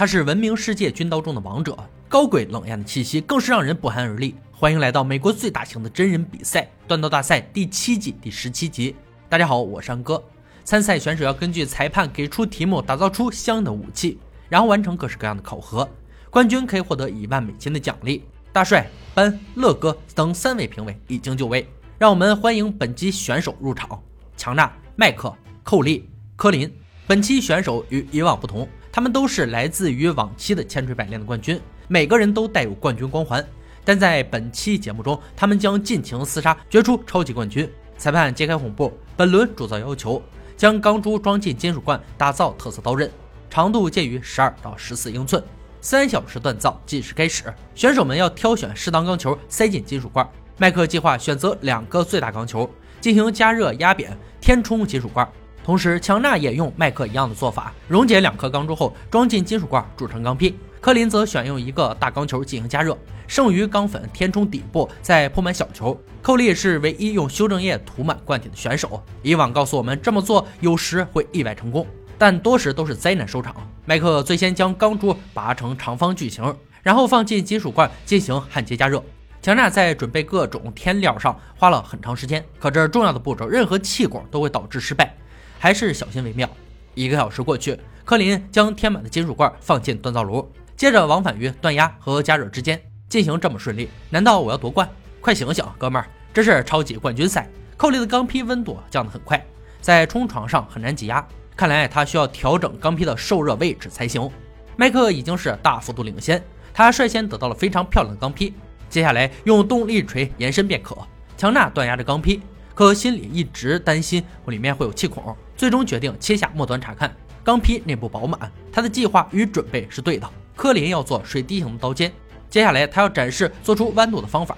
他是闻名世界军刀中的王者，高贵冷艳的气息更是让人不寒而栗。欢迎来到美国最大型的真人比赛——断刀大赛第七季第十七集。大家好，我是安哥。参赛选手要根据裁判给出题目，打造出相应的武器，然后完成各式各样的考核。冠军可以获得一万美金的奖励。大帅、班、乐哥等三位评委已经就位，让我们欢迎本期选手入场：强纳、麦克、寇利、科林。本期选手与以往不同，他们都是来自于往期的千锤百炼的冠军，每个人都带有冠军光环。但在本期节目中，他们将尽情厮杀，决出超级冠军。裁判揭开红布，本轮铸造要求：将钢珠装进金属罐，打造特色刀刃，长度介于十二到十四英寸。三小时锻造计时开始，选手们要挑选适当钢球塞进金属罐。麦克计划选择两个最大钢球进行加热压扁，填充金属罐。同时，强纳也用麦克一样的做法，溶解两颗钢珠后装进金属罐，铸成钢坯。科林则选用一个大钢球进行加热，剩余钢粉填充底部，再铺满小球。寇利是唯一用修正液涂满罐体的选手，以往告诉我们这么做有时会意外成功。但多时都是灾难收场。麦克最先将钢珠拔成长方矩形，然后放进金属罐进行焊接加热。强纳在准备各种添料上花了很长时间，可这重要的步骤，任何气管都会导致失败，还是小心为妙。一个小时过去，科林将填满的金属罐放进锻造炉，接着往返于锻压和加热之间进行，这么顺利？难道我要夺冠？快醒醒，哥们儿，这是超级冠军赛！寇利的钢坯温度降得很快，在冲床上很难挤压。看来他需要调整钢坯的受热位置才行。麦克已经是大幅度领先，他率先得到了非常漂亮的钢坯，接下来用动力锤延伸便可。强纳锻压着钢坯，可心里一直担心里面会有气孔，最终决定切下末端查看。钢坯内部饱满，他的计划与准备是对的。科林要做水滴形的刀尖，接下来他要展示做出弯度的方法。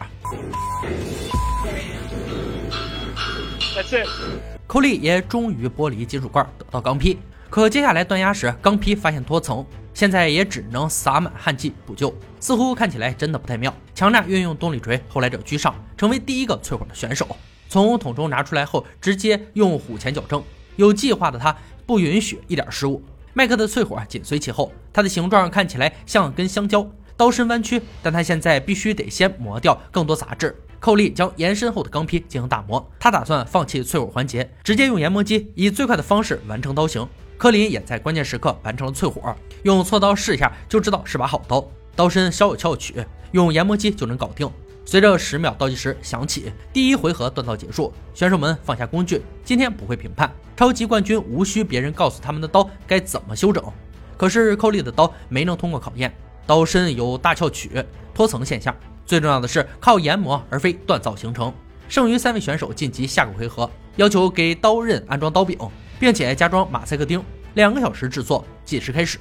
寇利也终于剥离金属罐，得到钢坯。可接下来锻压时，钢坯发现脱层，现在也只能撒满焊剂补救。似乎看起来真的不太妙。强纳运用动力锤，后来者居上，成为第一个淬火的选手。从桶中拿出来后，直接用虎钳矫正。有计划的他不允许一点失误。麦克的淬火紧随其后，它的形状看起来像根香蕉，刀身弯曲，但他现在必须得先磨掉更多杂质。寇利将延伸后的钢坯进行打磨，他打算放弃淬火环节，直接用研磨机以最快的方式完成刀型。科林也在关键时刻完成了淬火，用锉刀试一下就知道是把好刀，刀身稍有翘曲，用研磨机就能搞定。随着十秒倒计时响起，第一回合锻造结束，选手们放下工具，今天不会评判，超级冠军无需别人告诉他们的刀该怎么修整。可是寇利的刀没能通过考验，刀身有大翘曲、脱层现象。最重要的是靠研磨而非锻造形成。剩余三位选手晋级下个回合，要求给刀刃安装刀柄，并且加装马赛克钉。两个小时制作，计时开始。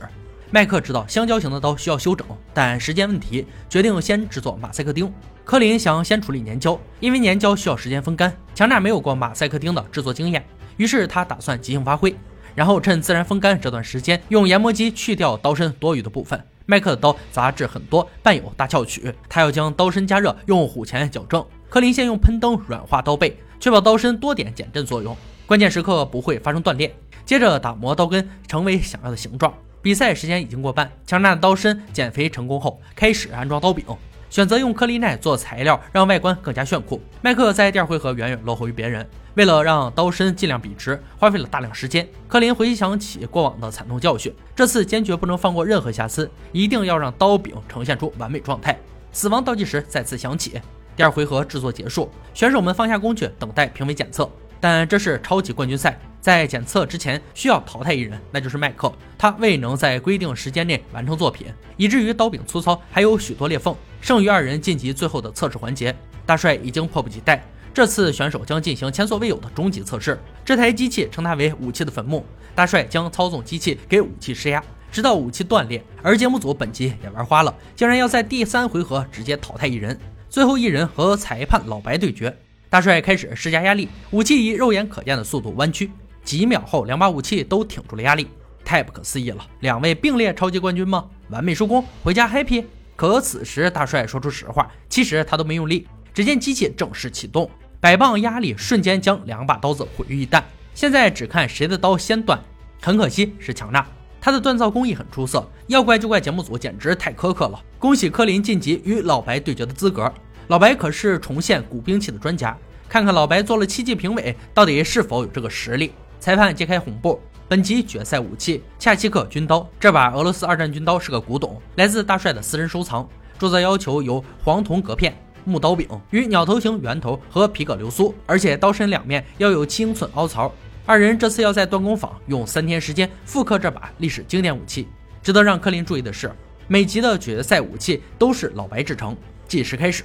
麦克知道香蕉型的刀需要修整，但时间问题，决定先制作马赛克钉。科林想要先处理粘胶，因为粘胶需要时间风干。强纳没有过马赛克钉的制作经验，于是他打算即兴发挥，然后趁自然风干这段时间，用研磨机去掉刀身多余的部分。麦克的刀杂质很多，伴有大翘曲，他要将刀身加热，用虎钳矫正。科林先用喷灯软化刀背，确保刀身多点减震作用，关键时刻不会发生断裂。接着打磨刀根，成为想要的形状。比赛时间已经过半，强纳的刀身减肥成功后，开始安装刀柄，选择用颗粒耐做材料，让外观更加炫酷。麦克在第二回合远远落后于别人。为了让刀身尽量笔直，花费了大量时间。科林回想起过往的惨痛教训，这次坚决不能放过任何瑕疵，一定要让刀柄呈现出完美状态。死亡倒计时再次响起，第二回合制作结束，选手们放下工具，等待评委检测。但这是超级冠军赛，在检测之前需要淘汰一人，那就是麦克。他未能在规定时间内完成作品，以至于刀柄粗糙，还有许多裂缝。剩余二人晋级最后的测试环节。大帅已经迫不及待。这次选手将进行前所未有的终极测试。这台机器称它为武器的坟墓。大帅将操纵机器给武器施压，直到武器断裂。而节目组本集也玩花了，竟然要在第三回合直接淘汰一人，最后一人和裁判老白对决。大帅开始施加压力，武器以肉眼可见的速度弯曲。几秒后，两把武器都挺住了压力。太不可思议了！两位并列超级冠军吗？完美收工，回家 happy。可此时大帅说出实话，其实他都没用力。只见机器正式启动。百磅压力瞬间将两把刀子毁于一旦，现在只看谁的刀先断。很可惜是强纳，他的锻造工艺很出色，要怪就怪节目组简直太苛刻了。恭喜柯林晋级与老白对决的资格。老白可是重现古兵器的专家，看看老白做了七季评委，到底是否有这个实力？裁判揭开红布，本集决赛武器恰奇克军刀。这把俄罗斯二战军刀是个古董，来自大帅的私人收藏。铸造要求有黄铜隔片、木刀柄与鸟头形圆头和皮革流苏，而且刀身两面要有七英寸凹槽。二人这次要在锻工坊用三天时间复刻这把历史经典武器。值得让柯林注意的是，每集的决赛武器都是老白制成。计时开始，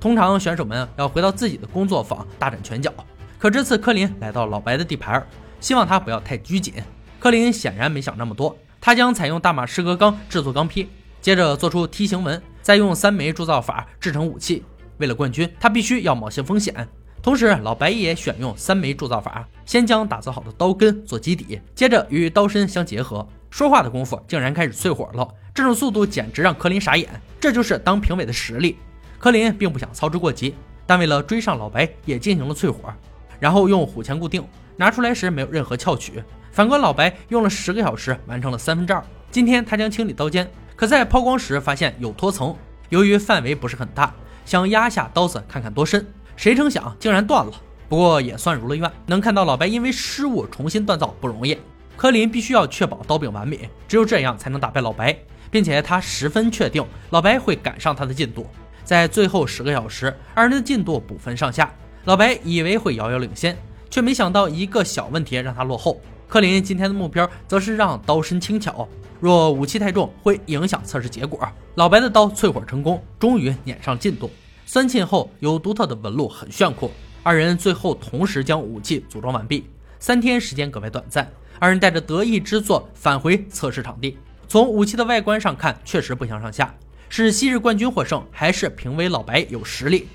通常选手们要回到自己的工作坊大展拳脚，可这次柯林来到老白的地盘，希望他不要太拘谨。柯林显然没想那么多，他将采用大马士革钢制作钢坯，接着做出梯形纹，再用三枚铸造法制成武器。为了冠军，他必须要冒些风险。同时，老白也选用三枚铸造法，先将打造好的刀根做基底，接着与刀身相结合。说话的功夫，竟然开始淬火了，这种速度简直让柯林傻眼。这就是当评委的实力。柯林并不想操之过急，但为了追上老白，也进行了淬火，然后用虎钳固定。拿出来时没有任何翘曲。反观老白，用了十个小时完成了三分之二。今天他将清理刀尖，可在抛光时发现有脱层，由于范围不是很大，想压下刀子看看多深。谁成想竟然断了，不过也算如了愿。能看到老白因为失误重新锻造不容易，柯林必须要确保刀柄完美，只有这样才能打败老白，并且他十分确定老白会赶上他的进度。在最后十个小时，二人的进度不分上下，老白以为会遥遥领先，却没想到一个小问题让他落后。柯林今天的目标则是让刀身轻巧，若武器太重会影响测试结果。老白的刀淬火成功，终于撵上进度。酸沁后有独特的纹路，很炫酷。二人最后同时将武器组装完毕。三天时间格外短暂，二人带着得意之作返回测试场地。从武器的外观上看，确实不相上下。是昔日冠军获胜，还是评委老白有实力？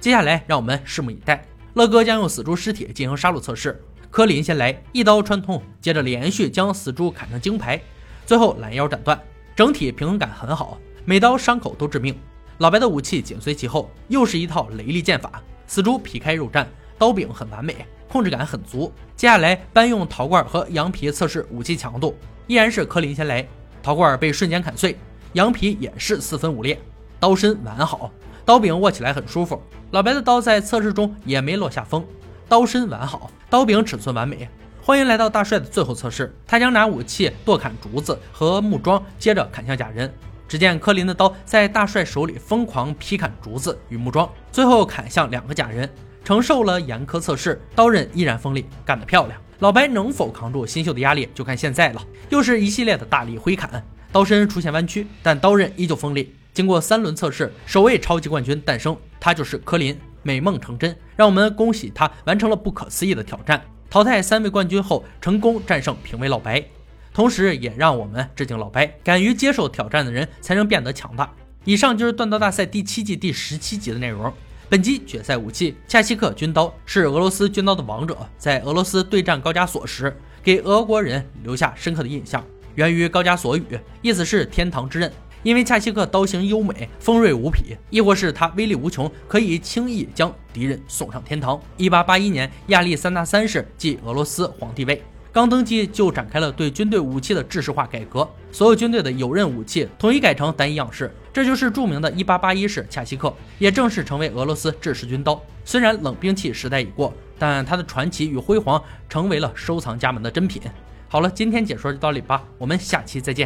接下来让我们拭目以待。乐哥将用死猪尸体进行杀戮测试。科林先来一刀穿通，接着连续将死猪砍成金牌，最后拦腰斩断。整体平衡感很好，每刀伤口都致命。老白的武器紧随其后，又是一套雷厉剑法，死猪劈开肉绽，刀柄很完美，控制感很足。接下来搬用陶罐和羊皮测试武器强度，依然是科林先来，陶罐被瞬间砍碎，羊皮也是四分五裂，刀身完好，刀柄握起来很舒服。老白的刀在测试中也没落下风，刀身完好，刀柄尺寸完美。欢迎来到大帅的最后测试，他将拿武器剁砍竹子和木桩，接着砍向假人。只见柯林的刀在大帅手里疯狂劈砍竹子与木桩，最后砍向两个假人。承受了严苛测试，刀刃依然锋利，干得漂亮。老白能否扛住新秀的压力，就看现在了。又是一系列的大力挥砍，刀身出现弯曲，但刀刃依旧锋利。经过三轮测试，首位超级冠军诞生，他就是科林。美梦成真，让我们恭喜他完成了不可思议的挑战，淘汰三位冠军后，成功战胜评委老白。同时，也让我们致敬老白，敢于接受挑战的人才能变得强大。以上就是锻刀大赛第七季第十七集的内容。本集决赛武器恰西克军刀是俄罗斯军刀的王者，在俄罗斯对战高加索时，给俄国人留下深刻的印象。源于高加索语，意思是天堂之刃。因为恰西克刀型优美、锋锐无匹，亦或是它威力无穷，可以轻易将敌人送上天堂。一八八一年，亚历山大三世继俄罗斯皇帝位。刚登基就展开了对军队武器的制式化改革，所有军队的有刃武器统一改成单一样式，这就是著名的1881式恰西克，也正式成为俄罗斯制式军刀。虽然冷兵器时代已过，但它的传奇与辉煌成为了收藏家们的珍品。好了，今天解说就到这里吧，我们下期再见。